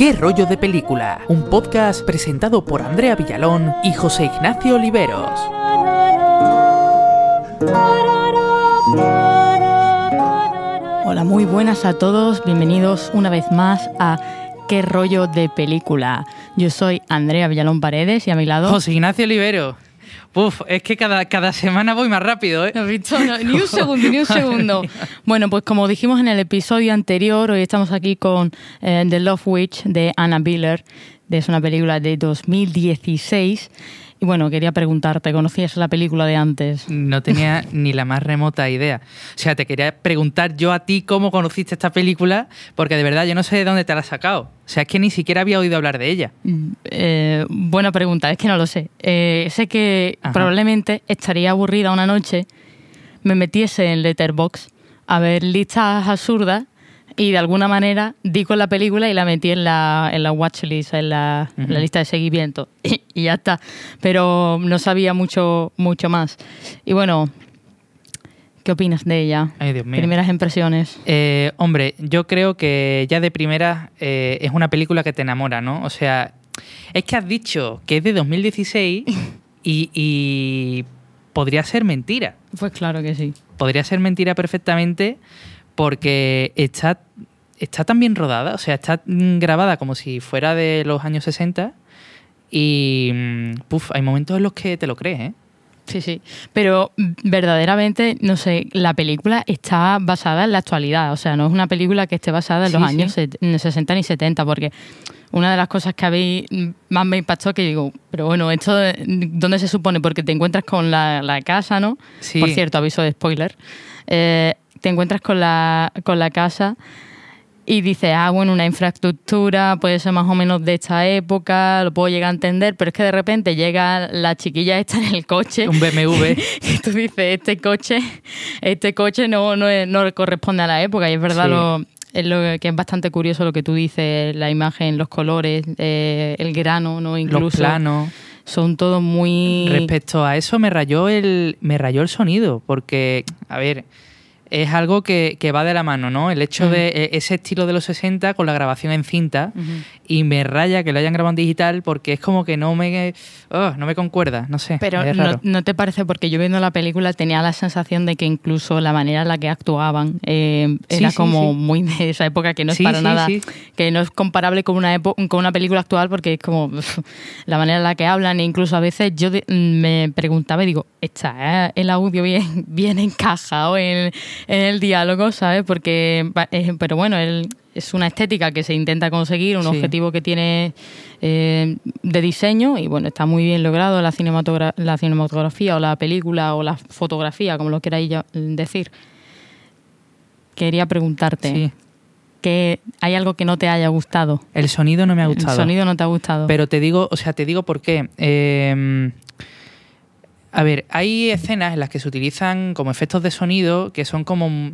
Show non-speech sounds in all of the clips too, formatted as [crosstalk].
¿Qué rollo de película? Un podcast presentado por Andrea Villalón y José Ignacio Oliveros. Hola, muy buenas a todos, bienvenidos una vez más a ¿Qué rollo de película? Yo soy Andrea Villalón Paredes y a mi lado... José Ignacio Olivero. Uf, es que cada, cada semana voy más rápido, ¿eh? Visto, no, ni un [laughs] segundo, ni un segundo. Bueno, pues como dijimos en el episodio anterior, hoy estamos aquí con eh, The Love Witch de Anna Biller. Es una película de 2016. Y bueno, quería preguntarte, ¿conocías la película de antes? No tenía ni la más remota idea. O sea, te quería preguntar yo a ti cómo conociste esta película, porque de verdad yo no sé de dónde te la has sacado. O sea, es que ni siquiera había oído hablar de ella. Eh, buena pregunta, es que no lo sé. Eh, sé que Ajá. probablemente estaría aburrida una noche, me metiese en Letterboxd a ver listas absurdas y de alguna manera di con la película y la metí en la, en la watchlist, en la, en la lista de seguimiento [laughs] y, y ya está. Pero no sabía mucho, mucho más. Y bueno, ¿qué opinas de ella? Ay, Dios mío. Primeras impresiones. Eh, hombre, yo creo que ya de primera eh, es una película que te enamora, ¿no? O sea, es que has dicho que es de 2016 [laughs] y, y podría ser mentira. Pues claro que sí. Podría ser mentira perfectamente porque está, está tan bien rodada, o sea, está mm, grabada como si fuera de los años 60 y, mm, puf, hay momentos en los que te lo crees, ¿eh? Sí, sí. Pero verdaderamente, no sé, la película está basada en la actualidad. O sea, no es una película que esté basada en los años sí. set- en 60 ni 70, porque una de las cosas que a mí más me impactó que digo, pero bueno, ¿esto de- dónde se supone? Porque te encuentras con la, la casa, ¿no? Sí. Por cierto, aviso de spoiler. Eh, te encuentras con la, con la casa y dices, ah, bueno, una infraestructura puede ser más o menos de esta época, lo puedo llegar a entender, pero es que de repente llega la chiquilla esta en el coche Un BMW. [laughs] y tú dices, este coche, este coche no, no, no corresponde a la época. Y es verdad Sí. lo, es lo que es bastante curioso lo que tú dices, la imagen, los colores, eh, el grano, ¿no? los Incluso planos. son todos muy... Respecto a eso me rayó el, me rayó el sonido, porque, a ver, es algo que, que va de la mano, ¿no? El hecho de e- ese estilo de los 60 con la grabación en cinta y me raya que lo hayan grabado en digital porque es como que no me, oh, no me concuerda, no sé. Pero es no, raro. no te parece, porque yo viendo la película tenía la sensación de que incluso la manera en la que actuaban eh, Sí, era sí, como sí. muy de esa época, que no es para sí, nada, sí. que no es comparable con una, con una película actual, porque es como la manera en la que hablan, e incluso a veces yo me preguntaba y digo, ¿está eh, el audio bien, [laughs] bien encajado en, en el diálogo, ¿sabes? Porque, pero bueno, el- es una estética que se intenta conseguir, un Sí. objetivo que tiene eh, de diseño y bueno, está muy bien logrado la, cinematogra- la cinematografía o la película o la fotografía, como lo queráis ya- decir. Quería preguntarte, Sí. que ¿hay algo que no te haya gustado? El sonido no me ha gustado. El sonido no te ha gustado. Pero te digo, o sea, te digo por qué. Eh, a ver, hay escenas en las que se utilizan como efectos de sonido que son como,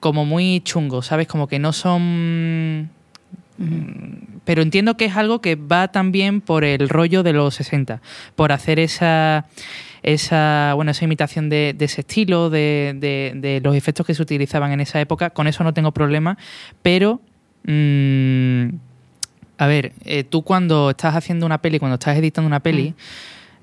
como muy chungos, ¿sabes? Como que no son... Pero entiendo que es algo que va también por el rollo de los 60, por hacer esa, esa, bueno, esa imitación de, de ese estilo, de, de- de los efectos que se utilizaban en esa época. Con eso no tengo problema, pero... mm, a ver, eh, tú cuando estás haciendo una peli, cuando estás editando una peli, Mm.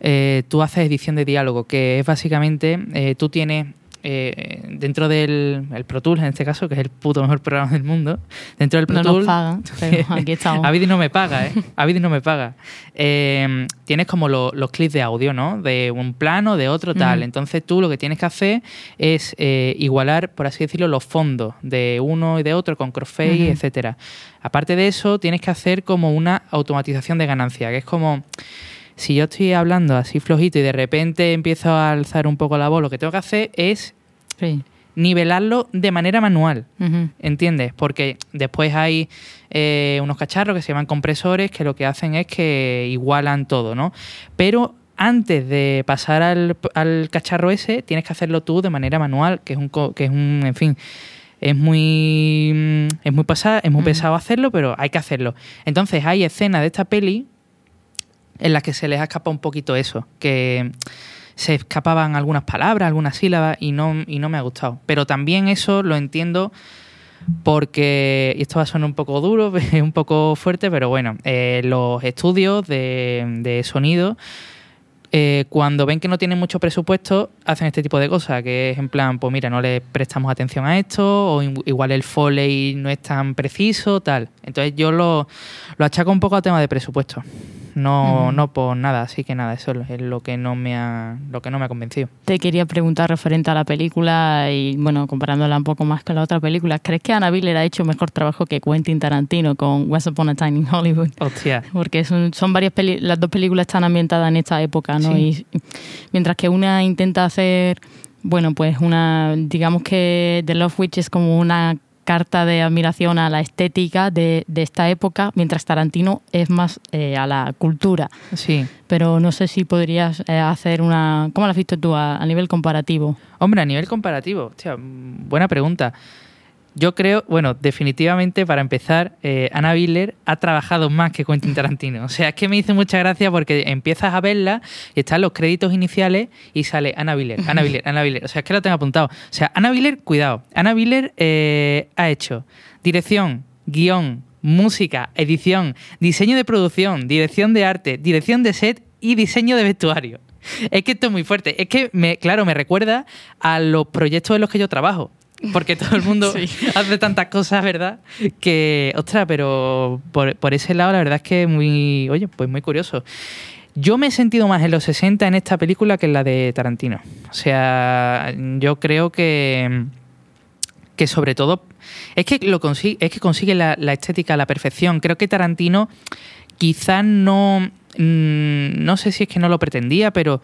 Eh, tú haces edición de diálogo, que es básicamente, eh, tú tienes eh, dentro del el Pro Tools, en este caso, que es el puto mejor programa del mundo, dentro del Pro no Tools... nos pagan, [laughs] pero aquí estamos. Avid no me paga, ¿eh? Avid no me paga. Eh, tienes como lo- los clips de audio, ¿no? De un plano, de otro, tal. Entonces tú lo que tienes que hacer es eh, igualar, por así decirlo, los fondos de uno y de otro con crossfade, Ujú. etcétera. Aparte de eso, tienes que hacer como una automatización de ganancia, que es como si yo estoy hablando así flojito y de repente empiezo a alzar un poco la voz, lo que tengo que hacer es Sí. nivelarlo de manera manual. ¿Entiendes? Porque después hay eh, unos cacharros que se llaman compresores que lo que hacen es que igualan todo, ¿no? Pero antes de pasar al, al cacharro ese, tienes que hacerlo tú de manera manual, que es un, que es un en fin, es muy es muy pesado, es muy pesado hacerlo, pero hay que hacerlo. Entonces hay escenas de esta peli en las que se les ha escapado un poquito eso, que se escapaban algunas palabras, algunas sílabas y no, y no me ha gustado. Pero también eso lo entiendo porque, y esto va a sonar un poco duro, [laughs] un poco fuerte, pero bueno, eh, los estudios de, de sonido eh, cuando ven que no tienen mucho presupuesto, hacen este tipo de cosas, que es en plan, pues mira, no le prestamos atención a esto, o igual el foley no es tan preciso, tal. Entonces yo lo, lo achaco un poco a tema de presupuesto no, no por nada, así que nada, eso es lo que no me ha, lo que no me ha convencido. Te quería preguntar referente a la película y bueno, comparándola un poco más con la otra película, ¿crees que Anna Biller ha hecho mejor trabajo que Quentin Tarantino con Once Upon a Time in Hollywood? Hostia. Porque son, son varias las dos películas están ambientadas en esta época, ¿no? Y mientras que una intenta hacer bueno, pues una, digamos que The Love Witch es como una carta de admiración a la estética de, de esta época, mientras Tarantino es más eh, a la cultura. Sí. Pero no sé si podrías eh, hacer una... ¿Cómo lo has visto tú a, a nivel comparativo? Hombre, a nivel comparativo, hostia, buena pregunta. Yo creo, bueno, definitivamente para empezar, eh, Ana Biller ha trabajado más que Quentin Tarantino. O sea, es que me hizo mucha gracia porque empiezas a verla y están los créditos iniciales y sale Ana Biller, Ana Biller, [laughs] Ana Biller. O sea, es que lo tengo apuntado. O sea, Ana Biller, cuidado. Ana Biller eh, ha hecho dirección, guion, música, edición, diseño de producción, dirección de arte, dirección de set y diseño de vestuario. Es que esto es muy fuerte. Es que, me, claro, me recuerda a los proyectos en los que yo trabajo porque todo el mundo [laughs] [laughs] hace tantas cosas, ¿verdad? Que, ostras, pero por, ese lado la verdad es que muy, oye, pues muy curioso. Yo me he sentido más en los 60 en esta película que en la de Tarantino. O sea, yo creo que que sobre todo es que lo consigue, es que consigue la, la estética a la perfección. Creo que Tarantino quizás no mm, no sé si es que no lo pretendía, pero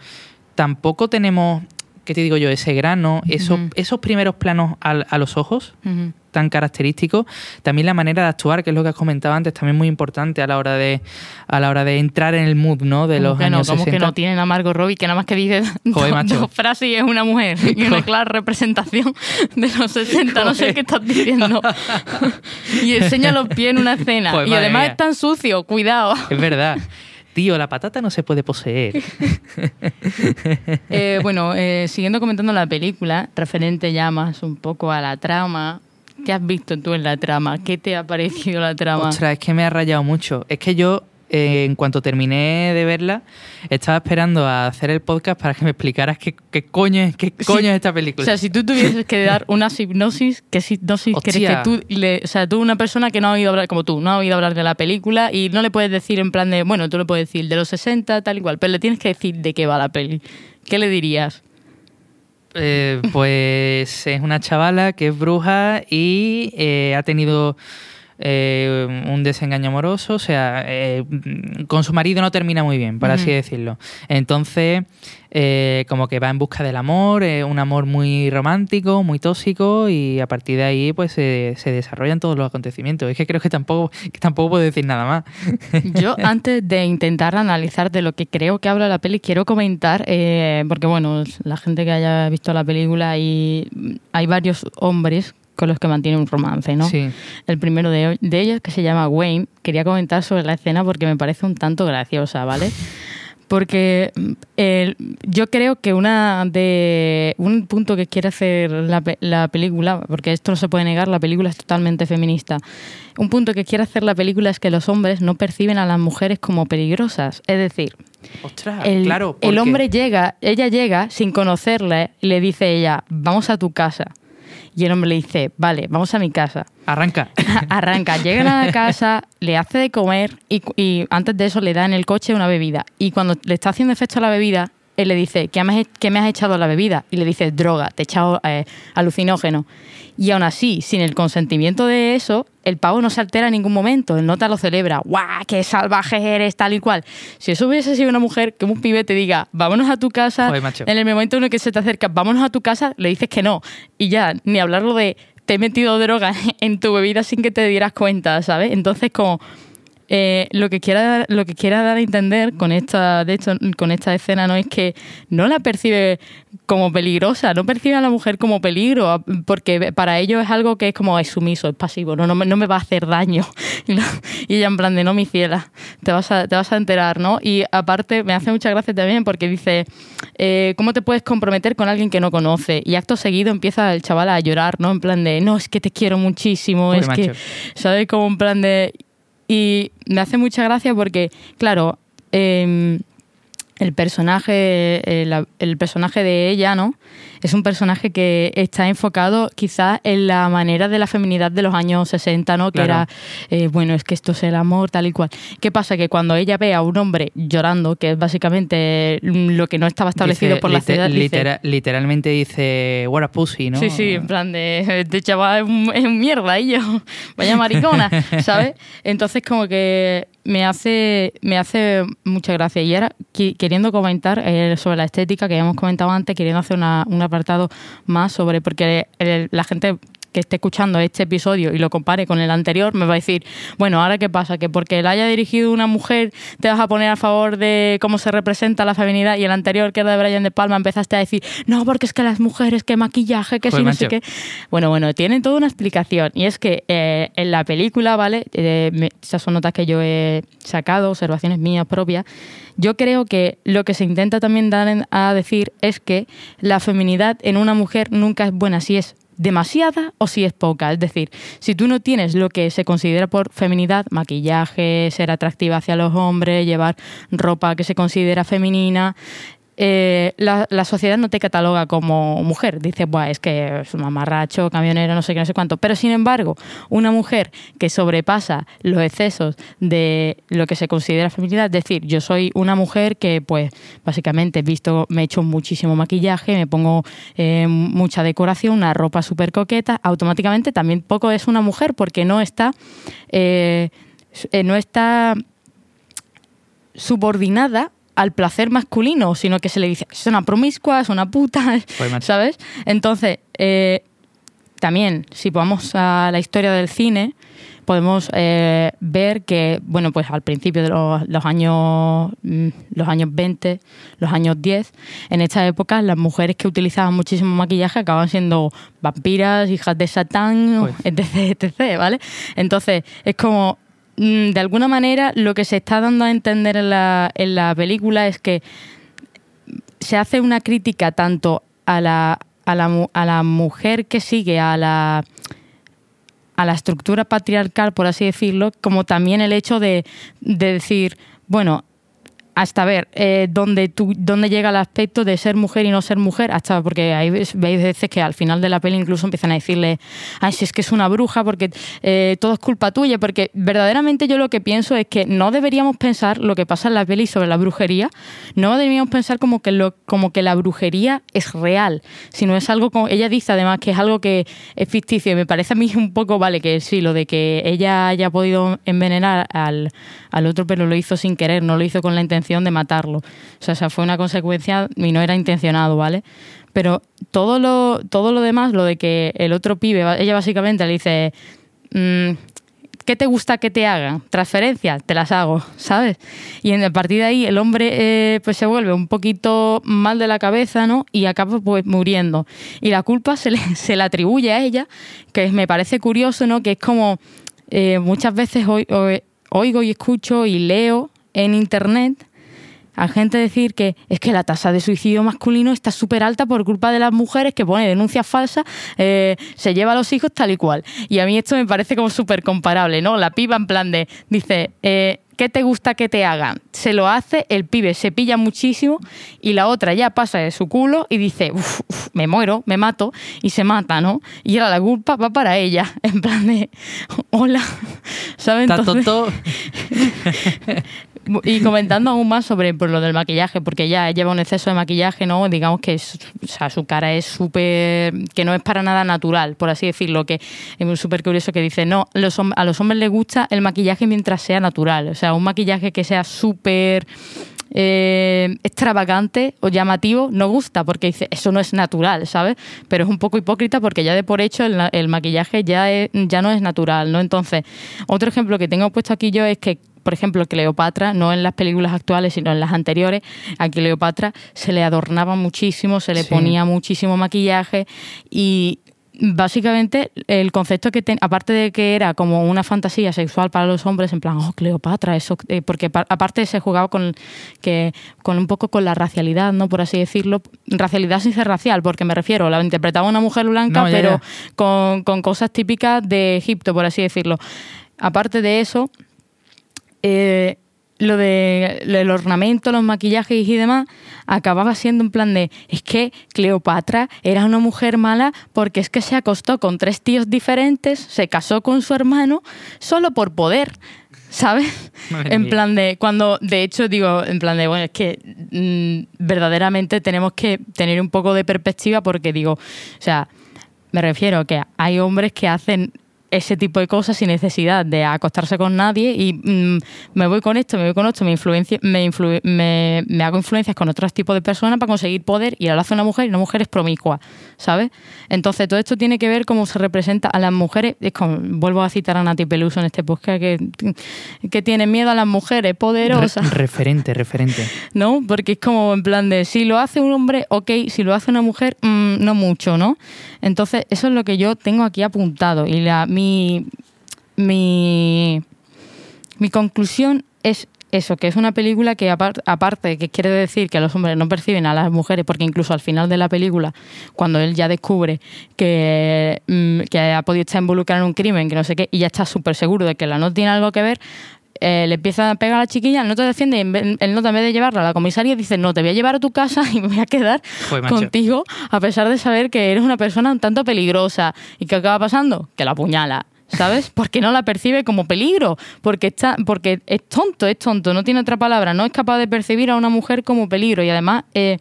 tampoco tenemos ¿qué te digo yo? Ese grano, esos, esos primeros planos a, los ojos, tan característicos. También la manera de actuar, que es lo que has comentado antes, también muy importante a la hora de, a la hora de entrar en el mood, ¿no? De los años no, como que no tienen a Margot Robbie, que nada más que dice [laughs] dos, frases y es una mujer. [laughs] Y una clara representación de los 60, no sé qué estás diciendo. [laughs] y enseña los pies en una escena. y además es tan sucio, cuidado. Es verdad tío, la patata no se puede poseer. [laughs] Eh, bueno, eh, siguiendo comentando la película, referente ya más un poco a la trama, ¿qué has visto tú en la trama? ¿Qué te ha parecido la trama? Ostras, es que me ha rayado mucho. Es que yo eh, en cuanto terminé de verla, estaba esperando a hacer el podcast para que me explicaras qué, coño, es, qué coño es esta película. O sea, si tú tuvieses que dar una hipnosis, ¿qué hipnosis crees que tú le, O sea, tú una persona que no ha oído hablar, como tú, no ha oído hablar de la película y no le puedes decir en plan de, bueno, tú le puedes decir de los 60, tal igual, pero le tienes que decir de qué va la peli. ¿Qué le dirías? Eh, pues es una chavala que es bruja y eh, ha tenido eh, un desengaño amoroso, o sea, eh, con su marido no termina muy bien, por así decirlo. Entonces, eh, como que va en busca del amor, un amor muy romántico, muy tóxico, y a partir de ahí, pues se desarrollan todos los acontecimientos. Es que creo que tampoco, que tampoco puedo decir nada más. [laughs] Yo, antes de intentar analizar de lo que creo que habla la peli, quiero comentar, porque bueno, la gente que haya visto la película y hay varios hombres con los que mantiene un romance, ¿no? Sí. El primero de, ellos, que se llama Wayne, quería comentar sobre la escena porque me parece un tanto graciosa, ¿vale? Porque mm, yo creo que una de un punto que quiere hacer la, la, película, porque esto no se puede negar, la película es totalmente feminista. Un punto que quiere hacer la película es que los hombres no perciben a las mujeres como peligrosas. Es decir, el, claro, el hombre llega, ella llega sin conocerle y le dice ella, vamos a tu casa. Y el hombre le dice, vale, vamos a mi casa. Arranca. [laughs] Arranca, llegan a la casa, le hace de comer y, antes de eso le da en el coche una bebida. Y cuando le está haciendo efecto la bebida, él le dice, ¿qué me, me has echado la bebida? Y le dice, droga, te he echado eh, alucinógeno. Y aún así, sin el consentimiento de eso, el pavo no se altera en ningún momento, el nota lo celebra, ¡guau! ¡Qué salvaje eres! Tal y cual. Si eso hubiese sido una mujer que un pibe te diga, vámonos a tu casa, en el momento en el que se te acerca, vámonos a tu casa, le dices que no. Y ya, ni hablarlo de, te he metido droga [laughs] en tu bebida sin que te dieras cuenta, ¿sabes? Entonces, como eh, lo que quiera lo que quiera dar a entender con esta de hecho con esta escena no es que no la percibe como peligrosa no percibe a la mujer como peligro porque para ellos es algo que es como es sumiso es pasivo no no me, no me va a hacer daño [laughs] y ella en plan de no mi fiela te vas a te vas a enterar no y aparte me hace mucha gracia también porque dice eh, cómo te puedes comprometer con alguien que no conoce y acto seguido empieza el chaval a llorar no en plan de no es que te quiero muchísimo es que sabes como en plan de y me hace mucha gracia porque, claro, eh, el personaje, el, personaje de ella, ¿no? Es un personaje que está enfocado quizás en la manera de la feminidad de los años 60, ¿no? Que era, eh, bueno, es que esto es el amor, tal y cual. ¿Qué pasa? Que cuando ella ve a un hombre llorando, que es básicamente lo que no estaba establecido por la ciudad. literalmente dice, what a pussy, ¿no? Sí, sí, en plan de, de [laughs] chaval, es un, mierda, y yo, [laughs] vaya maricona, [laughs] ¿sabes? Entonces, como que me hace, me hace mucha gracia. Y ahora, queriendo comentar eh, sobre la estética que hemos comentado antes, queriendo hacer un apartado más sobre, porque la gente que esté escuchando este episodio y lo compare con el anterior, me va a decir, bueno, ahora qué pasa, que porque la haya dirigido una mujer te vas a poner a favor de cómo se representa la feminidad y el anterior, que era de Brian De Palma, empezaste a decir, no, porque es que las mujeres, que maquillaje, que sí, no sé qué. Bueno, bueno, tienen toda una explicación y es que eh, en la película, ¿vale? Eh, esas son notas que yo he sacado, observaciones mías propias. Yo creo que lo que se intenta también dar a decir es que la feminidad en una mujer nunca es buena si es demasiada o si es poca. Es decir, si tú no tienes lo que se considera por feminidad, maquillaje, ser atractiva hacia los hombres, llevar ropa que se considera femenina, eh, la, sociedad no te cataloga como mujer. Dice, Buah, es que es un mamarracho, camionero, no sé qué, no sé cuánto. Pero sin embargo, una mujer que sobrepasa los excesos de lo que se considera feminidad, es decir, yo soy una mujer que, pues, básicamente, visto, me he hecho muchísimo maquillaje, me pongo eh, mucha decoración, una ropa súper coqueta, automáticamente también poco es una mujer porque no está. Eh, no está subordinada al placer masculino, sino que se le dice, es una promiscua, es una puta, pues, [laughs] ¿sabes? Entonces, eh, también, si vamos a la historia del cine, podemos eh, ver que, bueno, pues al principio de los, años mm, los años 20, los años 10, en esta época las mujeres que utilizaban muchísimo maquillaje acababan siendo vampiras, hijas de Satán, [laughs] etc, etc, ¿vale? Entonces, es como Mm, de alguna manera lo que se está dando a entender en la, en la película es que se hace una crítica tanto a la, a la, a la mujer que sigue a la, a la estructura patriarcal, por así decirlo, como también el hecho de, de decir, bueno, hasta ver eh, dónde, tú, dónde llega el aspecto de ser mujer y no ser mujer, hasta porque hay veis veces que al final de la peli incluso empiezan a decirle, ay, si es que es una bruja, porque eh, todo es culpa tuya, porque verdaderamente yo lo que pienso es que no deberíamos pensar lo que pasa en la peli sobre la brujería, no deberíamos pensar como que, lo, como que la brujería es real, sino es algo como, ella dice además que es algo que es ficticio, y me parece a mí un poco, vale, que sí, lo de que ella haya podido envenenar al, al otro, pero lo hizo sin querer, no lo hizo con la intención de matarlo. O sea, esa fue una consecuencia y no era intencionado, ¿vale? Pero todo lo, todo lo demás, lo de que el otro pibe, ella básicamente le dice, mm, ¿qué te gusta que te hagan? Transferencias, te las hago, ¿sabes? Y a partir de ahí el hombre eh, pues se vuelve un poquito mal de la cabeza, ¿no? Y acaba pues muriendo. Y la culpa se le, [laughs] se le atribuye a ella, que me parece curioso, ¿no? Que es como eh, muchas veces oigo y escucho y leo en internet a gente decir que es que la tasa de suicidio masculino está súper alta por culpa de las mujeres que pone denuncias falsas, eh, se lleva a los hijos tal y cual. Y a mí esto me parece como súper comparable, ¿no? La piba en plan de, dice, eh, ¿qué te gusta que te hagan? Se lo hace, el pibe se pilla muchísimo y la otra ya pasa de su culo y dice, uff, me muero, me mato y se mata, ¿no? Y ahora la culpa va para ella, [laughs] en plan de, hola, [laughs] ¿sabes? Entonces, [laughs] y comentando aún más sobre lo del maquillaje, porque ella lleva un exceso de maquillaje, ¿no? Digamos que su cara es súper. que no es para nada natural, por así decirlo, que es súper curioso que dice, no, a los hombres les gusta el maquillaje mientras sea natural. O sea, un maquillaje que sea súper. Eh, extravagante o llamativo no gusta porque dice eso no es natural, ¿sabes? Pero es un poco hipócrita porque ya de por hecho el, maquillaje ya, ya no es natural, ¿no? Entonces, otro ejemplo que tengo puesto aquí yo es que por ejemplo, Cleopatra, no en las películas actuales, sino en las anteriores, a Cleopatra se le adornaba muchísimo, se le Sí. ponía muchísimo maquillaje y básicamente el concepto que ten- aparte de que era como una fantasía sexual para los hombres en plan oh Cleopatra eso eh, porque pa- aparte se jugaba con que con un poco con la racialidad no por así decirlo racialidad sin ser racial porque me refiero la interpretaba una mujer blanca No, ya, pero ya. Con, con cosas típicas de Egipto por así decirlo aparte de eso eh, lo de del ornamento, los maquillajes y demás, acababa siendo un plan de, es que Cleopatra era una mujer mala porque es que se acostó con tres tíos diferentes, se casó con su hermano solo por poder. ¿Sabes? Madre en plan de, cuando, de hecho, digo, en plan de, bueno, es que mm, verdaderamente tenemos que tener un poco de perspectiva porque digo, o sea, me refiero que hay hombres que hacen ese tipo de cosas sin necesidad de acostarse con nadie y mm, me voy con esto, me voy con esto, me, me, influ- me, me hago influencias con otros tipos de personas para conseguir poder y ahora hace una mujer y una mujer es promiscua, ¿sabes? Entonces todo esto tiene que ver cómo se representa a las mujeres, es como, vuelvo a citar a Nati Peluso en este podcast, que, que tiene miedo a las mujeres poderosas. Re- referente, referente. [laughs] ¿no? Porque es como en plan de si lo hace un hombre, ok, si lo hace una mujer, mm, no mucho, ¿no? Entonces, eso es lo que yo tengo aquí apuntado. Y la, mi, mi, conclusión es eso, que es una película que apar- aparte que quiere decir que los hombres no perciben a las mujeres, porque incluso al final de la película, cuando él ya descubre que, mm, que ha podido estar involucrado en un crimen, que no sé qué, y ya está súper seguro de que la no tiene algo que ver, eh, le empieza a pegar a la chiquilla, el no te defiende, y el nota en vez de llevarla a la comisaría dice, no, te voy a llevar a tu casa [laughs] y me voy a quedar Joder, contigo, a pesar de saber que eres una persona un tanto peligrosa. ¿Y qué acaba pasando? Que la apuñala. ¿Sabes? Porque no la percibe como peligro, porque está, porque es tonto, es tonto, no tiene otra palabra, no es capaz de percibir a una mujer como peligro. Y además eh,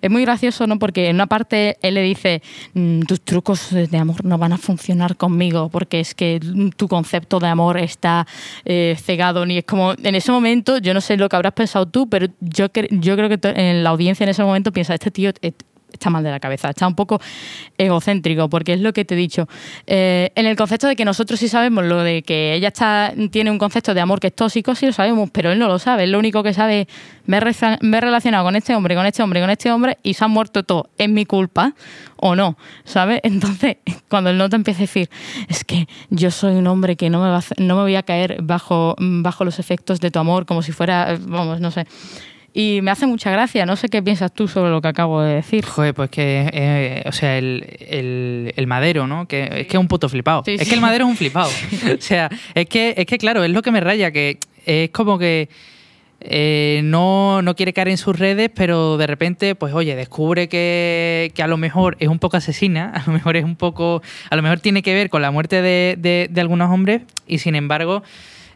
es muy gracioso, ¿no? Porque en una parte él le dice, "Mm, tus trucos de amor no van a funcionar conmigo, porque es que mm, tu concepto de amor está eh, cegado. Ni es como, en ese momento, yo no sé lo que habrás pensado tú, pero yo, yo creo que en la audiencia en ese momento piensa, este tío eh, está mal de la cabeza, está un poco egocéntrico, porque es lo que te he dicho. Eh, en el concepto de que nosotros sí sabemos lo de que ella está, tiene un concepto de amor que es tóxico, sí lo sabemos, pero él no lo sabe. Él lo único que sabe es, me he, me he relacionado con este hombre, con este hombre, con este hombre, y se han muerto todos. ¿Es mi culpa o no? ¿Sabes? Entonces, [laughs] cuando el nota empieza a decir, es que yo soy un hombre que no me, va a no me voy a caer bajo, bajo los efectos de tu amor, como si fuera, vamos, no sé. Y me hace mucha gracia, no sé qué piensas tú sobre lo que acabo de decir. Joder, pues que, eh, o sea, el, el- el madero, ¿no? Que es que es un puto flipado. Sí, es sí. que el madero es un flipado. [laughs] [laughs] o sea, es que, es que, claro, es lo que me raya, que es como que eh, no, no quiere caer en sus redes, pero de repente, pues oye, descubre que, que a lo mejor es un poco asesina, [laughs] a lo mejor es un poco, a lo mejor tiene que ver con la muerte de, de- de algunos hombres y sin embargo,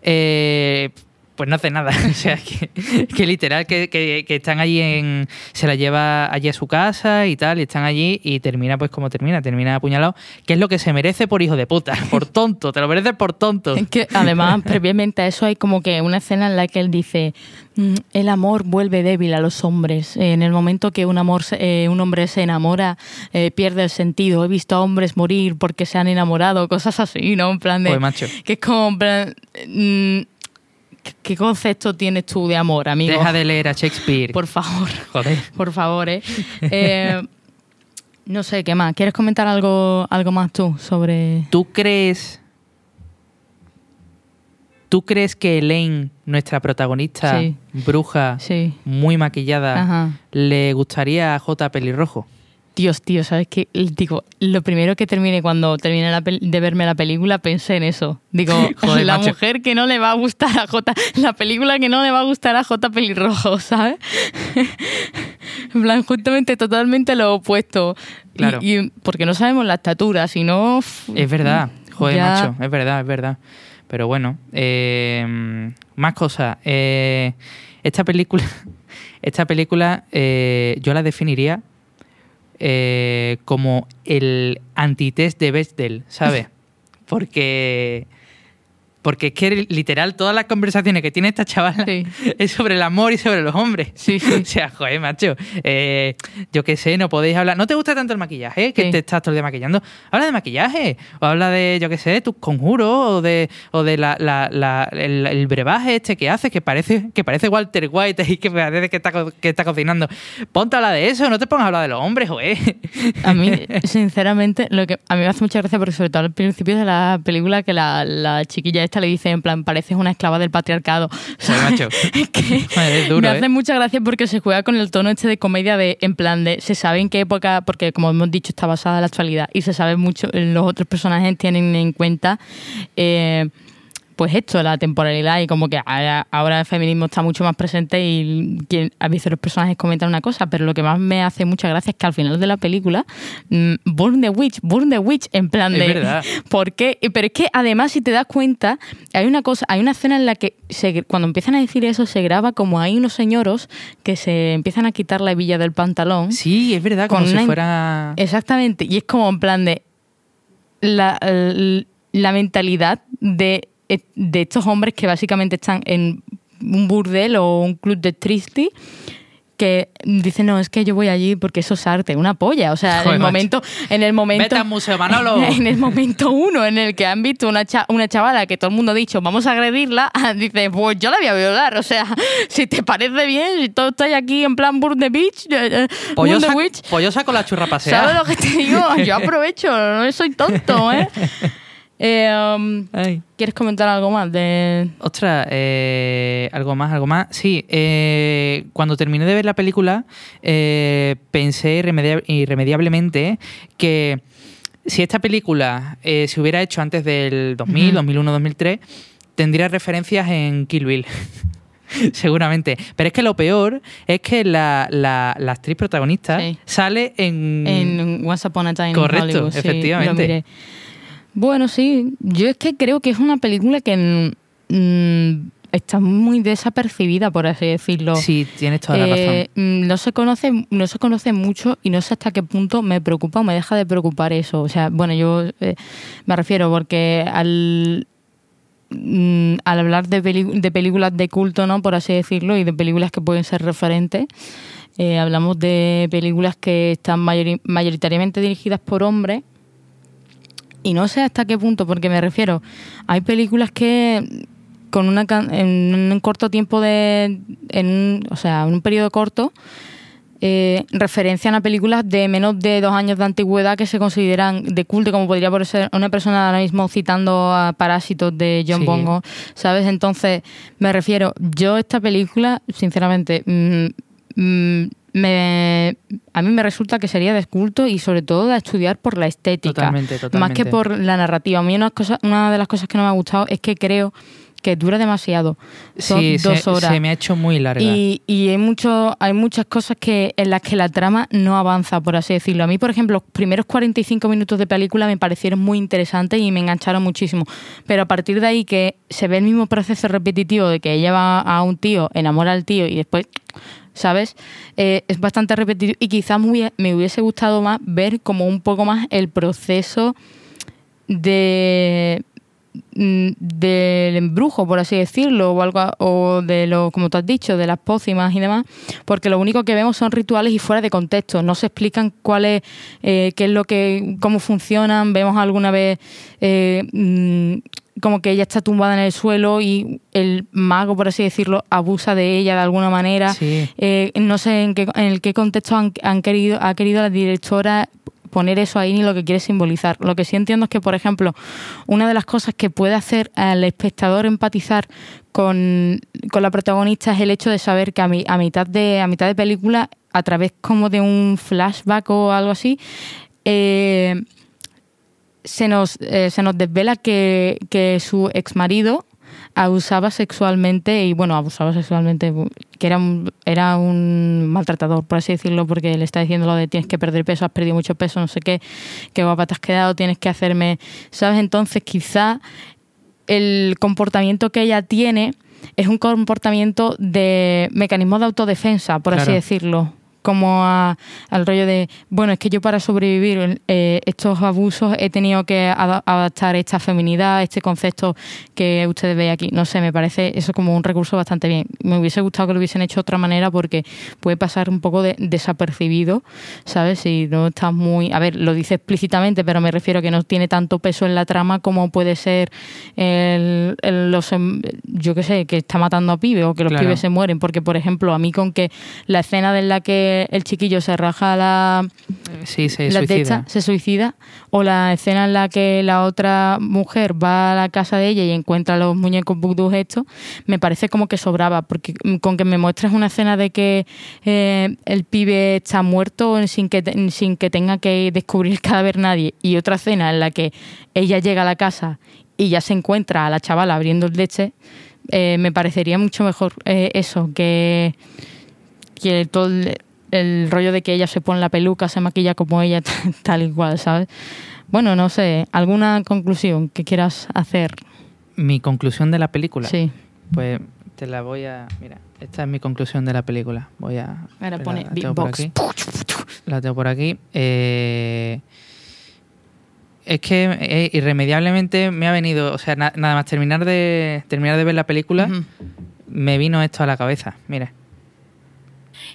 eh, pues no hace nada. [laughs] o sea, que, que literal, que, que- que están allí en. Se la lleva allí a su casa y tal, y están allí y termina pues como termina, termina apuñalado, que es lo que se merece por hijo de puta, [laughs] por tonto, te lo mereces por tonto. Es que además, [laughs] previamente a eso hay como que una escena en la que él dice, "Mm, el amor vuelve débil a los hombres. En el momento que un, amor, eh, un hombre se enamora, eh, pierde el sentido. He visto a hombres morir porque se han enamorado, cosas así, ¿no? En plan de... Joder, macho. Que es como, en plan, mm, ¿qué- ¿qué concepto tienes tú de amor, amigo? Deja de leer a Shakespeare. Por favor, Joder. por favor, ¿eh? [laughs] Eh, No sé, ¿qué más? ¿Quieres comentar algo, algo más tú sobre...? ¿Tú crees. ¿Tú crees que Elaine, nuestra protagonista, Sí. bruja, Sí. muy maquillada, Ajá. le gustaría a J. Pelirrojo? Dios, tío, ¿sabes qué? Digo, lo primero que termine cuando termine la de verme la película, pensé en eso. Digo, [laughs] Joder, la macho. mujer que no le va a gustar a J, la película que no le va a gustar a J pelirrojo, [laughs] ¿sabes? en plan, justamente totalmente lo opuesto. Claro. Y, porque no sabemos la estatura, si no... f- Es verdad, joder, Ya. macho, es verdad, es verdad. Pero bueno, eh, más cosas. Eh, esta película, [laughs] esta película eh, yo la definiría eh, como el antitest de Bechdel, ¿sabes? [laughs] Porque Porque es que literal todas las conversaciones que tiene esta chavala Sí. [laughs] es sobre el amor y sobre los hombres. Sí, sí. [laughs] o sea, joder, macho. eh, yo qué sé, no podéis hablar. ¿No te gusta tanto el maquillaje? Que te estás todo el día maquillando. Habla de maquillaje. O habla de, yo qué sé, tus conjuros. O de, o de la, la- la- el, el brebaje este que haces, que parece, que parece Walter White y que parece que está, que está cocinando. Ponte a hablar de eso, no te pongas a hablar de los hombres, joder. A mí, [laughs] sinceramente, lo que a mí me hace mucha gracia porque sobre todo al principio de la película que la, la chiquilla esta le dice en plan, pareces una esclava del patriarcado. Macho. [laughs] Es que [laughs] Joder, es duro, me hace ¿eh? mucha gracia porque se juega con el tono este de comedia de, en plan de, se sabe en qué época, porque como hemos dicho está basada en la actualidad y se sabe mucho, los otros personajes tienen en cuenta... eh, pues esto, la temporalidad y como que ahora, ahora el feminismo está mucho más presente y quien- a veces los personajes comentan una cosa, pero lo que más me hace mucha gracia es que al final de la película, mm, Burn the Witch, Burn the Witch, en plan Es de... verdad. [laughs] ¿Por qué? Pero es que además, si te das cuenta, hay una cosa, hay una escena en la que se- cuando empiezan a decir eso, se graba como hay unos señoros que se empiezan a quitar la hebilla del pantalón. Sí, es verdad, como si una- fuera... Exactamente, y es como en plan de la, la mentalidad de, de estos hombres que básicamente están en un burdel o un club de tristi que dicen, no, es que yo voy allí porque eso es arte, una polla. O sea, en Joder, el macho. momento, en el momento. Vete al museo, Manolo. [laughs] En el momento uno en el que han visto una, cha- una chavala que todo el mundo ha dicho, vamos a agredirla, [laughs] dice, pues yo la voy a violar. O sea, [laughs] si te parece bien, si todos estáis aquí en plan Burn the Beach, eh, eh, Pues yo, saco, pues yo saco la churra paseada. ¿Sabes lo que te digo? Yo aprovecho, no soy tonto, ¿eh? Eh, um. ¿Quieres comentar algo más de...? Ostras, eh, algo más, algo más. Sí, eh, cuando terminé de ver la película, eh, pensé irremedia- irremediablemente que si esta película eh, se hubiera hecho antes del 2000, Ujú. 2001, 2003, tendría referencias en Kill Bill. [laughs] Seguramente. Pero es que lo peor es que la, la- la actriz protagonista Sí. sale en... En Once Upon a Time in. Correcto, Hollywood, sí, efectivamente. miré. Bueno, sí, yo es que creo que es una película que mm, está muy desapercibida, por así decirlo. Sí, tienes toda la razón. Eh, mm, no se conoce no se conoce mucho y no sé hasta qué punto me preocupa o me deja de preocupar eso o sea bueno yo eh, me refiero porque al mm, al hablar de, de películas de culto no por así decirlo y de películas que pueden ser referentes eh, hablamos de películas que están mayori- mayoritariamente dirigidas por hombres y no sé hasta qué punto, porque me refiero, hay películas que con una en un corto tiempo de, en o sea, en un periodo corto, eh, referencian a películas de menos de dos años de antigüedad que se consideran de culto, como podría por ser una persona ahora mismo citando a Parásitos de John Sí. Bongo, ¿sabes? Entonces, me refiero, yo esta película, sinceramente, mm, mm, me, a mí me resulta que sería de culto y sobre todo de estudiar por la estética. Totalmente, Más que por la narrativa. A mí una, cosa, una de las cosas que no me ha gustado es que creo que dura demasiado. Son sí, dos se, horas. se me ha hecho muy larga. Y, y hay, mucho, hay muchas cosas que en las que la trama no avanza, por así decirlo. A mí, por ejemplo, los primeros 45 minutos de película me parecieron muy interesantes y me engancharon muchísimo. Pero a partir de ahí que se ve el mismo proceso repetitivo de que ella va a un tío, enamora al tío y después, ¿sabes? Eh, es bastante repetitivo y quizás me hubiese- me hubiese gustado más ver como un poco más el proceso de del embrujo, por así decirlo, o algo o de lo, como tú has dicho, de las pócimas y demás, porque lo único que vemos son rituales y fuera de contexto, no se explican cuál es, eh, qué es lo que, cómo funcionan, vemos alguna vez eh, mm, como que ella está tumbada en el suelo y el mago, por así decirlo, abusa de ella de alguna manera. Sí. Eh, no sé en qué, en el qué contexto han, han querido, ha querido la directora poner eso ahí ni lo que quiere simbolizar. Lo que sí entiendo es que, por ejemplo, una de las cosas que puede hacer al espectador empatizar con, con la protagonista es el hecho de saber que a, mi- a mitad de a mitad de película, a través como de un flashback o algo así, eh, se nos, eh, se nos desvela que, que su ex marido abusaba sexualmente y bueno, abusaba sexualmente, que era un, era un maltratador, por así decirlo, porque le está diciendo lo de tienes que perder peso, has perdido mucho peso, no sé qué, qué guapa te has quedado, tienes que hacerme, ¿sabes? Entonces quizá el comportamiento que ella tiene es un comportamiento de mecanismo de autodefensa, por así decirlo. Como a- al rollo de, bueno, es que yo para sobrevivir eh, estos abusos he tenido que ada- adaptar esta feminidad, este concepto que ustedes ven aquí. No sé, me parece eso como un recurso bastante bien. Me hubiese gustado que lo hubiesen hecho de otra manera porque puede pasar un poco de, desapercibido, ¿sabes? Si no estás muy... A ver, lo dice explícitamente, pero me refiero a que no tiene tanto peso en la trama como puede ser el, el- los... em- Yo qué sé, que está matando a pibes o que los Claro. pibes se mueren. Porque, por ejemplo, a mí con que la escena en la que el chiquillo se raja la, Sí, se la suicida. techa, se suicida, o la escena en la que la otra mujer va a la casa de ella y encuentra los muñecos vudú estos, me parece como que sobraba, porque mm, con que me muestres una escena de que eh, el pibe está muerto sin que, sin que tenga que descubrir el cadáver nadie, y otra escena en la que ella llega a la casa y ya se encuentra a la chavala abriendo el leche, eh, me parecería mucho mejor eh, eso que que todo el, el rollo de que ella se pone la peluca, se maquilla como ella, [laughs] tal y cual, ¿sabes? Bueno, no sé, ¿alguna conclusión que quieras hacer? Mi conclusión de la película. Sí. Pues te la voy a. Mira, esta es mi conclusión de la película. Voy a. Ahora espera, pone la tengo por aquí. La tengo por aquí. Eh, es que eh, irremediablemente me ha venido. O sea, na- nada más terminar de terminar de ver la película, me vino esto a la cabeza. Mira.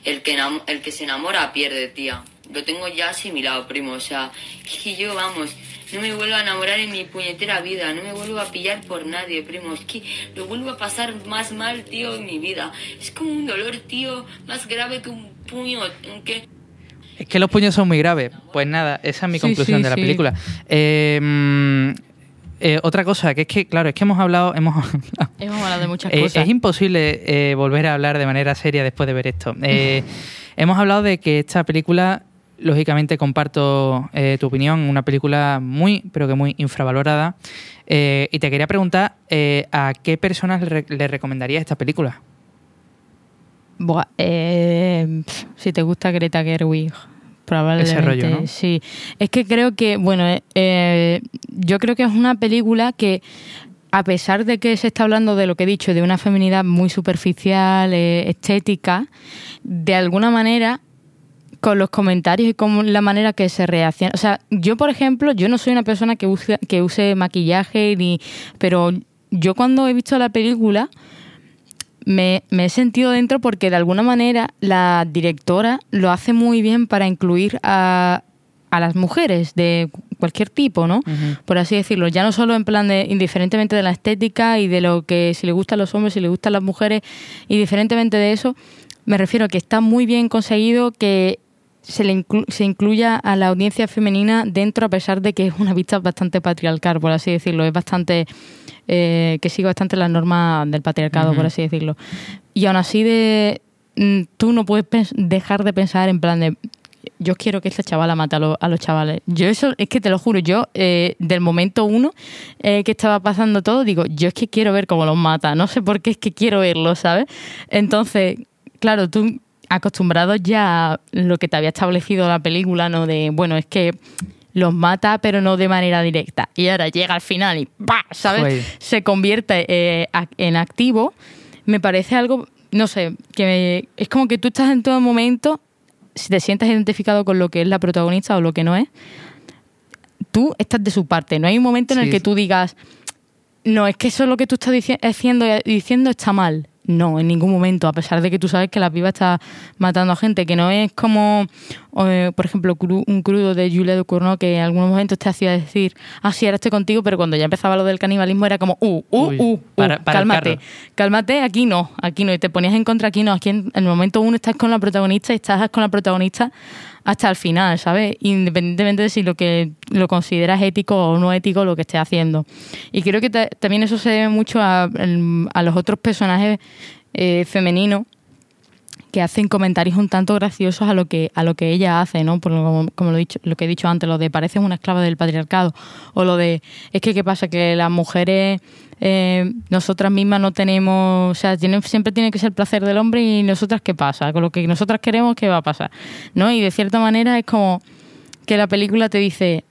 El que, el que se enamora pierde, tía. Lo tengo ya asimilado, primo. O sea, es que yo, vamos, no me vuelvo a enamorar en mi puñetera vida. No me vuelvo a pillar por nadie, primo. Es que lo vuelvo a pasar más mal, tío, en mi vida. Es como un dolor, tío, más grave que un puño. Que... Es que los puños son muy graves. Pues nada, esa es mi Sí, conclusión sí, de la sí. película. Eh, eh, otra cosa, que es que, claro, es que hemos hablado, hemos Hemos hablado de muchas Eh, cosas. es imposible eh, volver a hablar de manera seria después de ver esto. [laughs] Hemos hablado de que esta película, lógicamente comparto tu opinión, una película muy, pero que muy infravalorada. Y te quería preguntar, ¿a qué personas le, le recomendarías esta película? Buah, eh, si te gusta Greta Gerwig, probablemente Ese rollo, ¿no? sí. Es que creo que, bueno, eh, eh, yo creo que es una película que a pesar de que se está hablando de lo que he dicho, de una feminidad muy superficial, eh, estética, de alguna manera con los comentarios y con la manera que se reacciona. O sea, yo, por ejemplo, yo no soy una persona que use, que use maquillaje, ni, pero yo cuando he visto la película me, me he sentido dentro porque de alguna manera la directora lo hace muy bien para incluir a, a las mujeres de cualquier tipo, ¿no? Por así decirlo. Ya no solo en plan de, indiferentemente de la estética y de lo que si le gustan los hombres, si le gustan las mujeres, indiferentemente de eso, me refiero a que está muy bien conseguido que se, le inclu- se incluya a la audiencia femenina dentro a pesar de que es una vista bastante patriarcal, por así decirlo. Es bastante eh, que sigue bastante las normas del patriarcado, por así decirlo. Y aún así de mm, tú no puedes dejar de pensar en plan de yo quiero que esta chavala mate a, lo- a los chavales. Yo eso, es que te lo juro, yo eh, del momento uno eh, que estaba pasando todo, digo, yo es que quiero ver cómo los mata, no sé por qué es que quiero verlo, ¿sabes? Entonces, claro, tú acostumbrado ya a lo que te había establecido la película, ¿no? De, bueno, es que los mata, pero no de manera directa. Y ahora llega al final y ¡pa! ¿sabes? Se convierte eh, en activo. Me parece algo, no sé, que me- es como que tú estás en todo momento, si te sientes identificado con lo que es la protagonista o lo que no es, tú estás de su parte. No hay un momento en el que tú digas, no, es que eso es lo que tú estás dici- haciendo, diciendo está mal. No, en ningún momento, a pesar de que tú sabes que la piba está matando a gente, que no es como, eh, por ejemplo, cru- un crudo de Julia Ducournau que en algunos momentos te hacía decir, ah, sí, ahora estoy contigo, pero cuando ya empezaba lo del canibalismo era como, uh, uh, Uy, uh, uh, para- cálmate, cálmate, aquí no, aquí no, y te ponías en contra, aquí no, aquí en, en el momento uno estás con la protagonista y estás con la protagonista hasta el final, ¿sabes? Independientemente de si lo que lo consideras ético o no ético lo que estés haciendo. Y creo que ta- también eso se debe mucho a, a los otros personajes eh, femeninos que hacen comentarios un tanto graciosos a lo que a lo que ella hace, ¿no? Por lo- como, lo, he dicho, lo que he dicho antes, lo de pareces una esclava del patriarcado o lo de es que qué pasa que las mujeres eh, nosotras mismas no tenemos, o sea, siempre tiene que ser el placer del hombre y nosotras qué pasa, con lo que nosotras queremos qué va a pasar, ¿no? Y de cierta manera es como que la película te dice,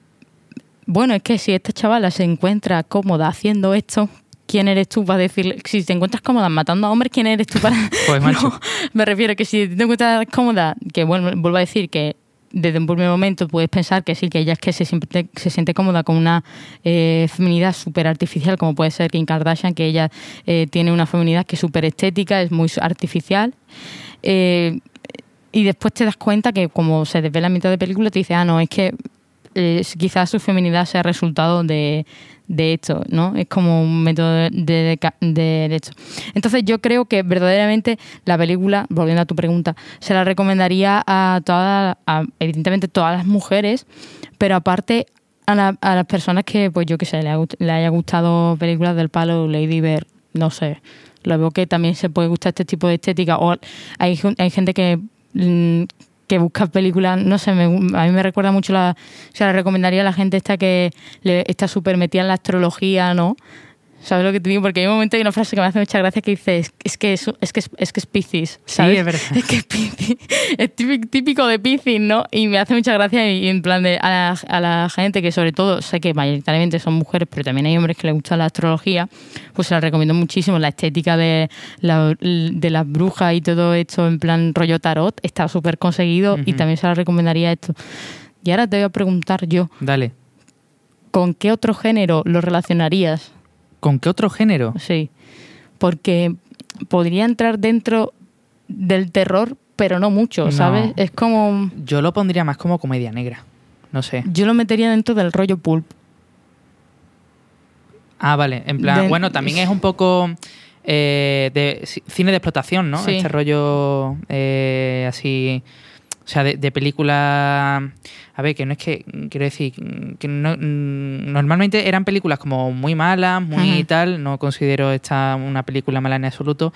bueno, es que si esta chavala se encuentra cómoda haciendo esto, ¿quién eres tú para decirle? Si te encuentras cómoda matando a hombres, ¿quién eres tú para.? Pues, [laughs] macho. No, me refiero que si te encuentras cómoda, que bueno, vuelvo a decir que desde un primer momento puedes pensar que sí, que ella es que se siente, se siente cómoda con una eh, feminidad súper artificial, como puede ser Kim Kardashian, que ella eh, tiene una feminidad que es súper estética, es muy artificial. Eh, y después te das cuenta que como se desvela a mitad de película, te dice, ah, no, es que quizás su feminidad sea resultado de, de esto, ¿no? Es como un método de, de. Entonces yo creo que verdaderamente la película, volviendo a tu pregunta, se la recomendaría a todas, a, evidentemente todas las mujeres, pero aparte a, a las personas que, pues yo que sé, le, le haya gustado películas del palo Lady Bird, no sé. Lo veo que también se puede gustar este tipo de estética. O hay, hay gente que, mm, que busca películas, no sé, me- a mí me recuerda mucho la. O sea, recomendaría a la gente esta que le, está súper metida en la astrología, ¿no? ¿Sabes lo que te digo? Porque hay un momento y una frase que me hace mucha gracia que dice: es, es que es, es que es, es que es Piscis, ¿sabes? es verdad. [laughs] Es que es Piscis. Es típico, de Piscis, ¿no? Y me hace mucha gracia y, en plan de a la, a la gente que, sobre todo, sé que mayoritariamente son mujeres, pero también hay hombres que les gusta la astrología, pues se la recomiendo muchísimo. La estética de, la, de las brujas y todo esto en plan rollo tarot está súper conseguido y también se la recomendaría esto. Y ahora te voy a preguntar yo, Dale. ¿con qué otro género lo relacionarías? ¿Con qué otro género? Sí, porque podría entrar dentro del terror, pero no mucho, No. ¿sabes? Es como... Yo lo pondría más como comedia negra. No sé. Yo lo metería dentro del rollo pulp. Ah, vale. En plan, De- bueno, también es un poco eh, de ci- cine de explotación, ¿no? Sí. Este rollo eh, así. O sea, de, de película. A ver, que no es que. Quiero decir. que no- normalmente eran películas como muy malas, muy Ujú. tal. No considero esta una película mala en absoluto.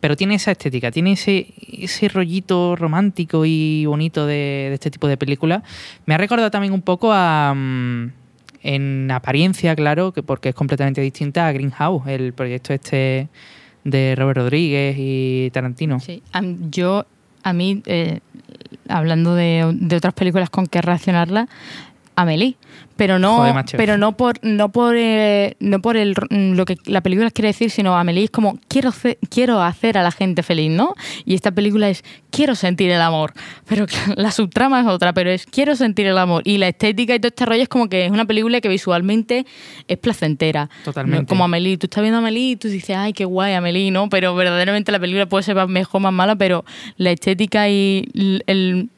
Pero tiene esa estética, tiene ese, ese rollito romántico y bonito de, de este tipo de películas. Me ha recordado también un poco a. mm, en apariencia, claro, que porque es completamente distinta a Greenhouse, el proyecto este de Robert Rodríguez y Tarantino. Sí. Yo, a mí, eh, hablando de, de otras películas con que relacionarla, Amelie. Pero no, Joder, pero no por, no por, eh, no por el, lo que la película quiere decir, sino Amelie es como quiero, hacer- quiero hacer a la gente feliz, ¿no? Y esta película es quiero sentir el amor. Pero [laughs] la subtrama es otra, pero es quiero sentir el amor. Y la estética y todo este rollo es como que es una película que visualmente es placentera. Totalmente. Como Amelie, tú estás viendo a Amelie y tú dices, ay, qué guay Amelie, ¿no? Pero verdaderamente la película puede ser más mejor, más mala, pero la estética y el-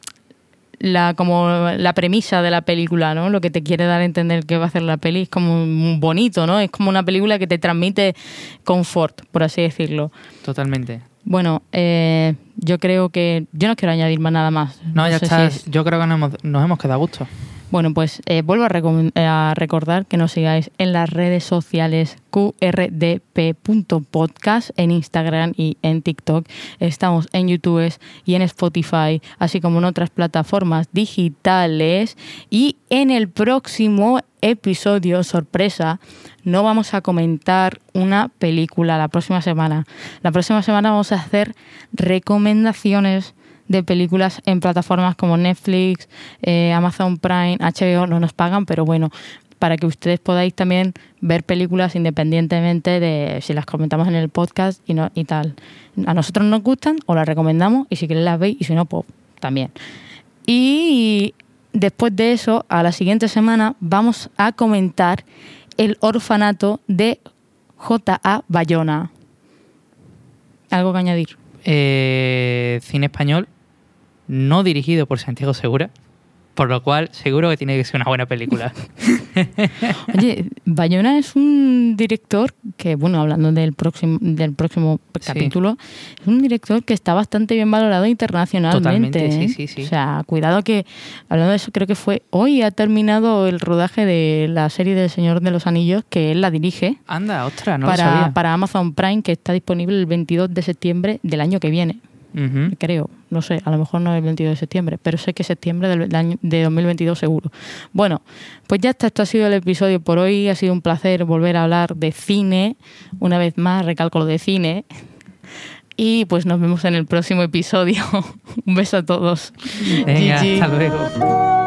la como la premisa de la película, ¿no? Lo que te quiere dar a entender que va a hacer la peli es como muy bonito, ¿no? Es como una película que te transmite confort, por así decirlo. Totalmente. Bueno, eh, yo creo que yo no quiero añadir más nada más. No, ya está. si es- Yo creo que nos hemos, nos hemos quedado a gusto. Bueno, pues eh, vuelvo a, eh, a recordar que nos sigáis en las redes sociales qrdp.podcast en Instagram y en TikTok. Estamos en YouTube y en Spotify, así como en otras plataformas digitales. Y en el próximo episodio, sorpresa, no vamos a comentar una película la próxima semana. La próxima semana vamos a hacer recomendaciones de películas en plataformas como Netflix, eh, Amazon Prime, HBO, no nos pagan, pero bueno, para que ustedes podáis también ver películas independientemente de si las comentamos en el podcast y, no, y tal. A nosotros nos gustan o las recomendamos y si queréis las veis y si no, pues también. Y después de eso, a la siguiente semana, vamos a comentar El orfanato de J.A. Bayona. ¿Algo que añadir? Eh, cine español, no dirigido por Santiago Segura, por lo cual seguro que tiene que ser una buena película. [laughs] Oye, Bayona es un director que, bueno, hablando del próximo, del próximo Sí. capítulo, es un director que está bastante bien valorado internacionalmente. Totalmente, sí, ¿eh? sí, sí. O sea, cuidado que, hablando de eso, creo que fue hoy ha terminado el rodaje de la serie del Señor de los Anillos, que él la dirige. Anda, ostras, no lo para, sabía. para Amazon Prime, que está disponible el 22 de septiembre del año que viene. Creo, no sé, a lo mejor no el 22 de septiembre, pero sé que septiembre del, del año, de 2022 seguro. Bueno, pues ya está, esto ha sido el episodio por hoy. Ha sido un placer volver a hablar de cine. Una vez más, recalco lo de cine. Y pues nos vemos en el próximo episodio. [laughs] un beso a todos. Venga, hasta luego.